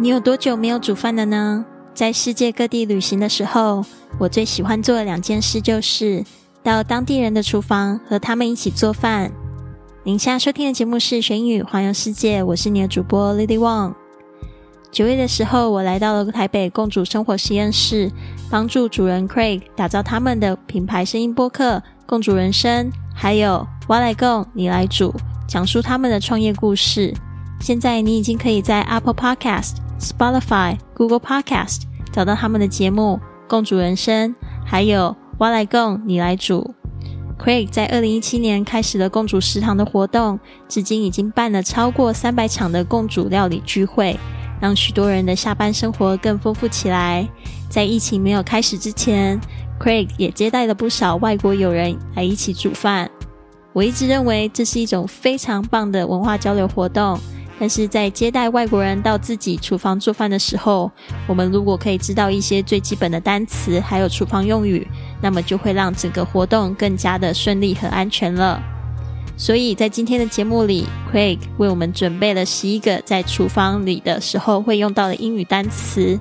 你有多久没有煮饭了呢？在世界各地旅行的时候，我最喜欢做的两件事就是到当地人的厨房和他们一起做饭。您现在收听的节目是《学英语环游世界》，我是你的主播 Lily Wang。九月的时候，我来到了台北共主生活实验室，帮助主人 Craig 打造他们的品牌声音播客《共主人生》，还有我来共你来煮，讲述他们的创业故事。现在你已经可以在 Apple Podcast、Spotify、Google Podcast 找到他们的节目《共主人生》，还有我来共你来煮。Craig 在二零一七年开始了共主食堂的活动，至今已经办了超过三百场的共主料理聚会。让许多人的下班生活更丰富起来。在疫情没有开始之前，Craig 也接待了不少外国友人来一起煮饭。我一直认为这是一种非常棒的文化交流活动。但是在接待外国人到自己厨房做饭的时候，我们如果可以知道一些最基本的单词，还有厨房用语，那么就会让整个活动更加的顺利和安全了。所以在今天的节目里，Craig 为我们准备了十一个在厨房里的时候会用到的英语单词。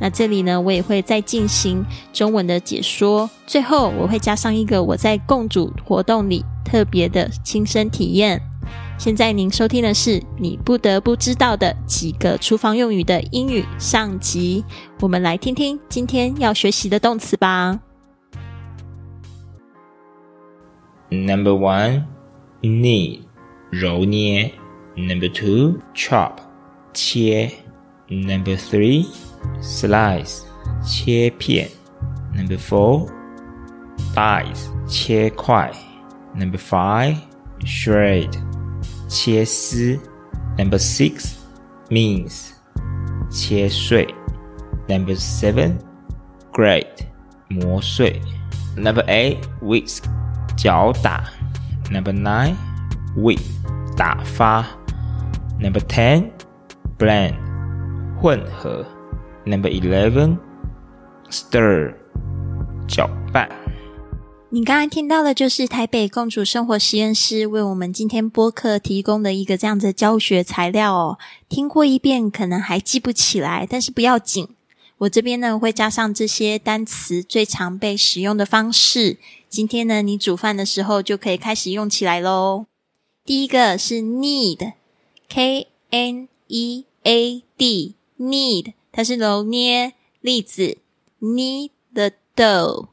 那这里呢，我也会再进行中文的解说。最后，我会加上一个我在共煮活动里特别的亲身体验。现在您收听的是你不得不知道的几个厨房用语的英语上集。我们来听听今天要学习的动词吧。Number one. knead 揉捏，Number two chop 切，Number three slice 切片，Number four dice 切块，Number five shred 切丝，Number six mince 切碎，Number seven grate 磨碎，Number eight whisk 搅打。Number nine, whip 打发。Number ten, blend 混合。Number eleven, stir 搅拌。 你刚才听到的，就是台北公主生活实验室为我们今天播客提供的一个这样子的教学材料哦。听过一遍可能还记不起来，但是不要紧，我这边呢会加上这些单词最常被使用的方式。今天呢，你煮饭的时候就可以开始用起来喽。第一个是 knead，k n e a d，knead，它是揉捏例子，knead the dough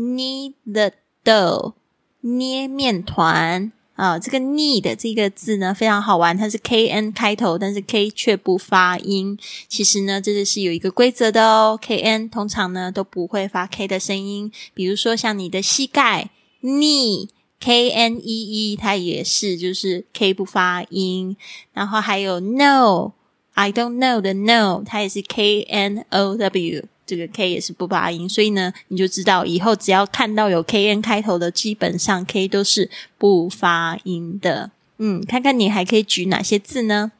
dough，knead the dough，捏面团。啊，这个 need 这个字呢非常好玩，它是 k n 开头，但是 k 却不发音。其实呢，这个是有一个规则的哦。k n 通常呢都不会发 k 的声音，比如说像你的膝盖 knee k n e e，它也是就是 k 不发音。然后还有 no I don't know 的 no，它也是 k n o w。这个 K 也是不发音，所以呢，你就知道以后只要看到有 K N 开头的，基本上 K 都是不发音的。嗯，看看你还可以举哪些字呢？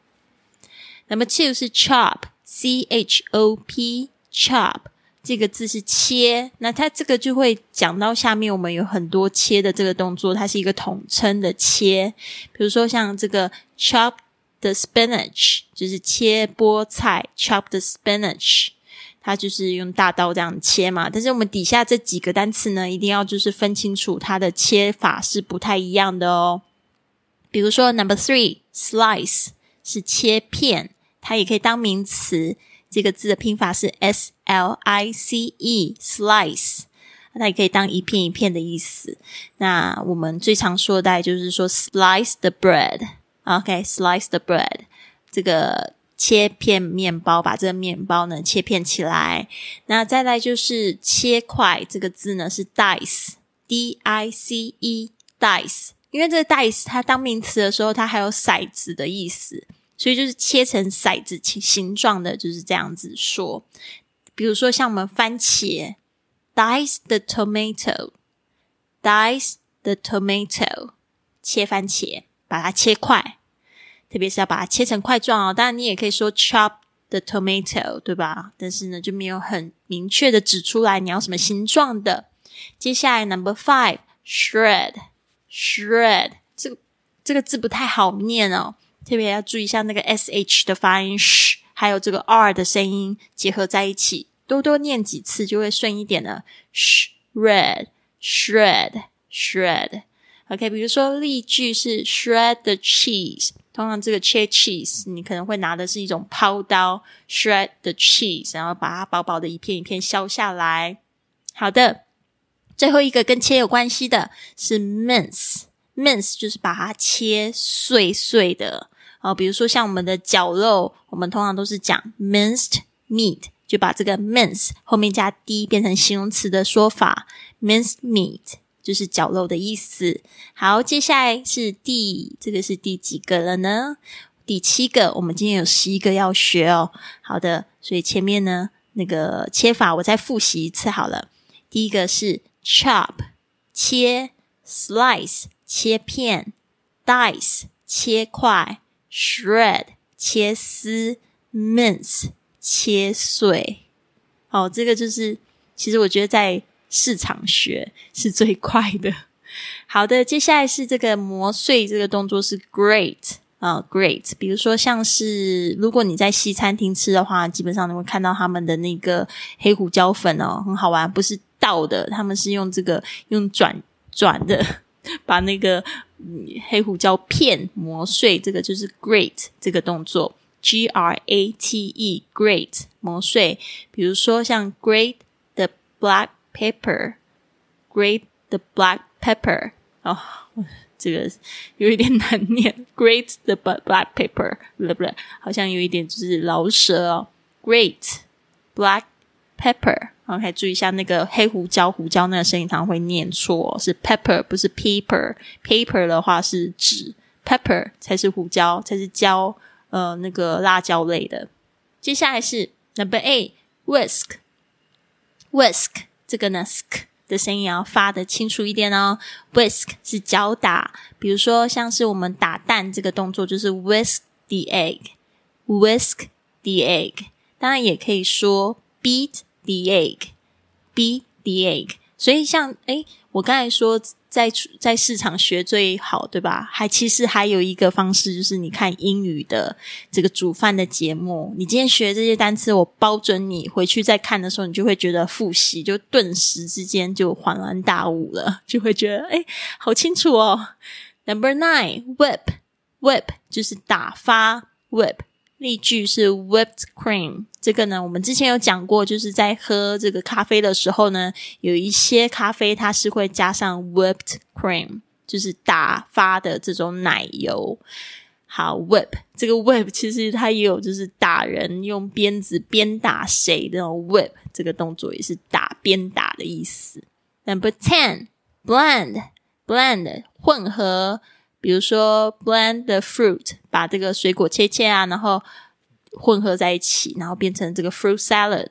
那么 two 是 chop，C H O P，chop 这个字是切，那它这个就会讲到下面，我们有很多切的这个动作，它是一个统称的切。比如说像这个 chop the spinach，就是切菠菜，chop the spinach。它就是用大刀这样切嘛，但是我们底下这几个单词呢，一定要就是分清楚它的切法是不太一样的哦。比如说，number three slice 是切片，它也可以当名词。这个字的拼法是 s l i c e slice，它也可以当一片一片的意思。那我们最常说的就是说 slice the bread，OK，slice the bread 这个。切片面包，把这个面包呢切片起来。那再来就是切块，这个字呢是 dice，d i c e，dice。因为这个 dice 它当名词的时候，它还有骰子的意思，所以就是切成骰子形形状的，就是这样子说。比如说像我们番茄，dice the tomato，dice the tomato，切番茄，把它切块。特别是要把它切成块状哦，当然你也可以说 chop the tomato，对吧？但是呢，就没有很明确的指出来你要什么形状的。接下来 number five，shred，shred，这个这个字不太好念哦，特别要注意一下那个 sh 的发音，sh 还有这个 r 的声音结合在一起，多多念几次就会顺一点了。shred shred shred。OK，比如说例句是 shred the cheese。通常这个切 cheese，你可能会拿的是一种抛刀 shred the cheese，然后把它薄薄的一片一片削下来。好的，最后一个跟切有关系的是 mince，mince 就是把它切碎碎的。哦，比如说像我们的绞肉，我们通常都是讲 minced meat，就把这个 mince 后面加 d 变成形容词的说法，minced meat 就是绞肉的意思。好，接下来是第这个是第几个了呢？第七个，我们今天有十一个要学哦。好的，所以前面呢那个切法我再复习一次好了。第一个是 chop 切，slice 切片，dice 切块。shred 切丝，mince 切碎。哦，这个就是，其实我觉得在市场学是最快的。好的，接下来是这个磨碎这个动作是 great 啊，great。比如说像是如果你在西餐厅吃的话，基本上你会看到他们的那个黑胡椒粉哦，很好玩，不是倒的，他们是用这个用转转的。把那个黑胡椒片磨碎，这个就是 great 这个动作，G R A T E great 磨碎。比如说像 grate the black pepper，grate the black pepper，哦，这个有一点难念，grate the black pepper，不对不对，好像有一点就是老舌哦，grate black pepper。OK，注意一下那个黑胡椒，胡椒那个声音常会念错，是 pepper 不是 paper。paper 的话是纸，pepper 才是胡椒，才是椒，呃，那个辣椒类的。接下来是 number eight，whisk，whisk 这个呢，sk 的声音也要发的清楚一点哦。whisk 是搅打，比如说像是我们打蛋这个动作，就是 whisk the egg，whisk the egg。当然也可以说 beat。The egg，beat the egg。所以像诶，我刚才说在在市场学最好，对吧？还其实还有一个方式，就是你看英语的这个煮饭的节目。你今天学这些单词，我包准你回去再看的时候，你就会觉得复习就顿时之间就恍然大悟了，就会觉得诶，好清楚哦。Number nine, whip, whip 就是打发，whip。例句是 whipped cream，这个呢，我们之前有讲过，就是在喝这个咖啡的时候呢，有一些咖啡它是会加上 whipped cream，就是打发的这种奶油。好，whip 这个 whip 其实它也有就是打人用鞭子鞭打谁的 whip 这个动作也是打鞭打的意思。Number ten，blend，blend 混合。比如说，blend the fruit，把这个水果切切啊，然后混合在一起，然后变成这个 fruit salad。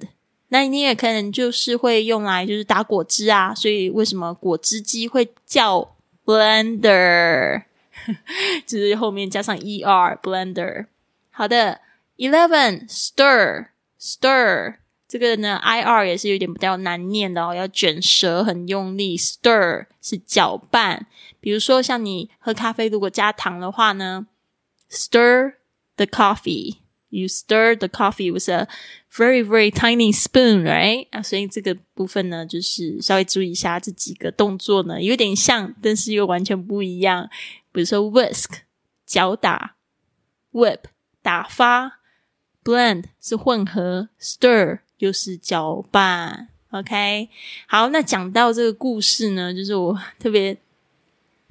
那你也可能就是会用来就是打果汁啊，所以为什么果汁机会叫 blender？就是后面加上 er，blender。好的，eleven stir，stir。这个呢，i r 也是有点比较难念的哦，要卷舌很用力。Stir 是搅拌，比如说像你喝咖啡，如果加糖的话呢，stir the coffee。You stir the coffee with a very very tiny spoon, right？啊，所以这个部分呢，就是稍微注意一下这几个动作呢，有点像，但是又完全不一样。比如说 whisk 搅打，whip 打发，blend 是混合，stir。又是搅拌，OK，好，那讲到这个故事呢，就是我特别，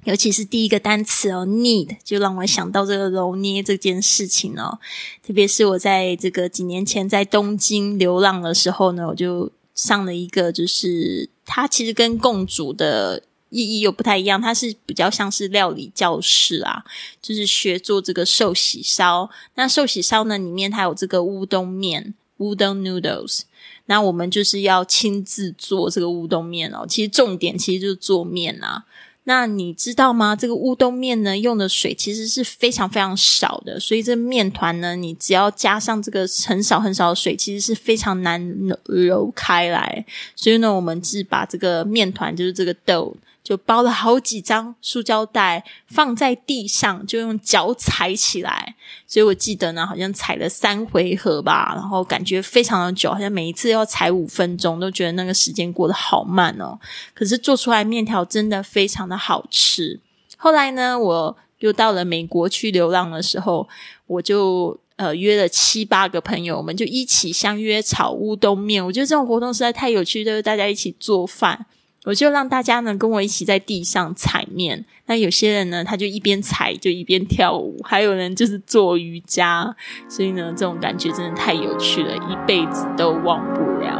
尤其是第一个单词哦，need，就让我想到这个揉捏这件事情哦。特别是我在这个几年前在东京流浪的时候呢，我就上了一个，就是它其实跟共煮的意义又不太一样，它是比较像是料理教室啊，就是学做这个寿喜烧。那寿喜烧呢，里面它有这个乌冬面。乌冬 noodles，那我们就是要亲自做这个乌冬面哦。其实重点其实就是做面啊。那你知道吗？这个乌冬面呢，用的水其实是非常非常少的，所以这面团呢，你只要加上这个很少很少的水，其实是非常难揉开来。所以呢，我们是把这个面团，就是这个豆。就包了好几张塑胶袋放在地上，就用脚踩起来。所以我记得呢，好像踩了三回合吧，然后感觉非常的久，好像每一次要踩五分钟，都觉得那个时间过得好慢哦。可是做出来面条真的非常的好吃。后来呢，我又到了美国去流浪的时候，我就。呃，约了七八个朋友，我们就一起相约炒乌冬面。我觉得这种活动实在太有趣，就是大家一起做饭。我就让大家呢跟我一起在地上踩面。那有些人呢，他就一边踩就一边跳舞，还有人就是做瑜伽。所以呢，这种感觉真的太有趣了，一辈子都忘不了。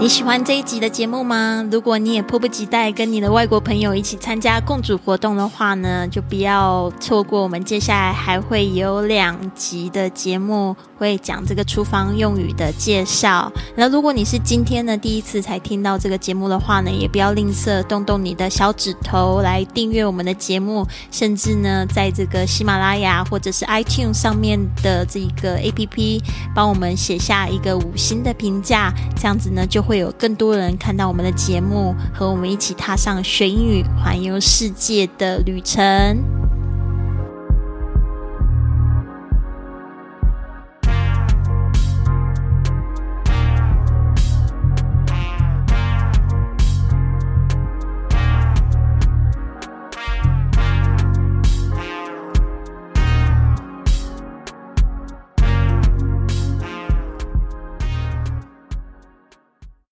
你喜欢这一集的节目吗？如果你也迫不及待跟你的外国朋友一起参加共主活动的话呢，就不要错过我们接下来还会有两集的节目，会讲这个厨房用语的介绍。那如果你是今天呢第一次才听到这个节目的话呢，也不要吝啬动动你的小指头来订阅我们的节目，甚至呢在这个喜马拉雅或者是 iTunes 上面的这个 APP 帮我们写下一个五星的评价，这样子呢就。会有更多人看到我们的节目，和我们一起踏上学英语、环游世界的旅程。